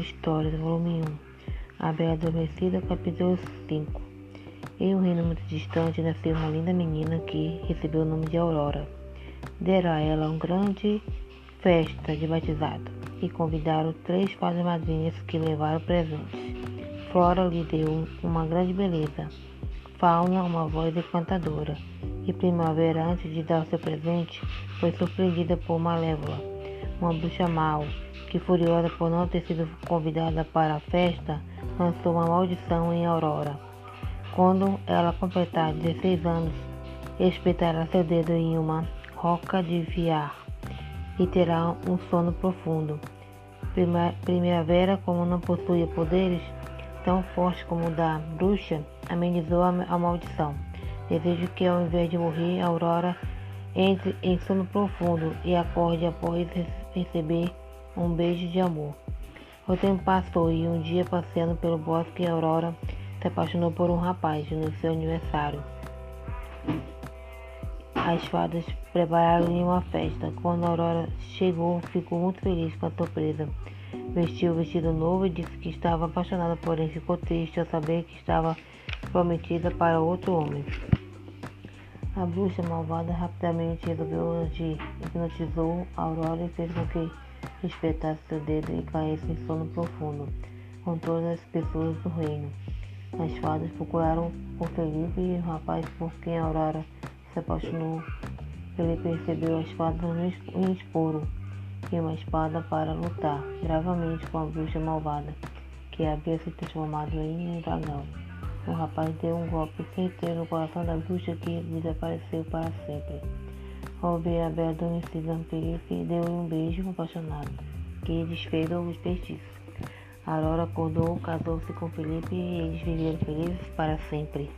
Histórias, volume 1. A Bela Adormecida, capítulo 5. Em um reino muito distante nasceu uma linda menina que recebeu o nome de Aurora. Deram a ela uma grande festa de batizado e convidaram três fadas madrinhas que levaram presentes. Flora lhe deu uma grande beleza, Fauna uma voz encantadora, e Primavera, antes de dar seu presente, foi surpreendida por Malévola, uma bruxa mau que, furiosa por não ter sido convidada para a festa, lançou uma maldição em Aurora. Quando ela completar 16 anos, espetará seu dedo em uma roca de viar e terá um sono profundo. Primavera, como não possuía poderes tão fortes como o da bruxa, amenizou a maldição. Desejo que, ao invés de morrer, Aurora entre em sono profundo e acorde após receber um beijo de amor. O tempo passou e um dia, passeando pelo bosque, Aurora se apaixonou por um rapaz no seu aniversário. As fadas prepararam-lhe uma festa. Quando Aurora chegou, ficou muito feliz com a surpresa. Vestiu o vestido novo e disse que estava apaixonada, porém ficou triste ao saber que estava prometida para outro homem. A bruxa malvada rapidamente resolveu agir, hipnotizou Aurora e fez com que espetasse seu dedo e caísse em sono profundo, com todas as pessoas do reino. As fadas procuraram por Felipe e o rapaz por quem Aurora se apaixonou. Felipe recebeu as fadas no esporo e uma espada para lutar bravamente com a bruxa malvada, que havia se transformado em um dragão. O rapaz deu um golpe certeiro no coração da bruxa que desapareceu para sempre. Ver a bela adormecida, Felipe deu um beijo apaixonado, que desfez os feitiços. Aurora acordou, casou-se com Felipe e eles viveram felizes para sempre.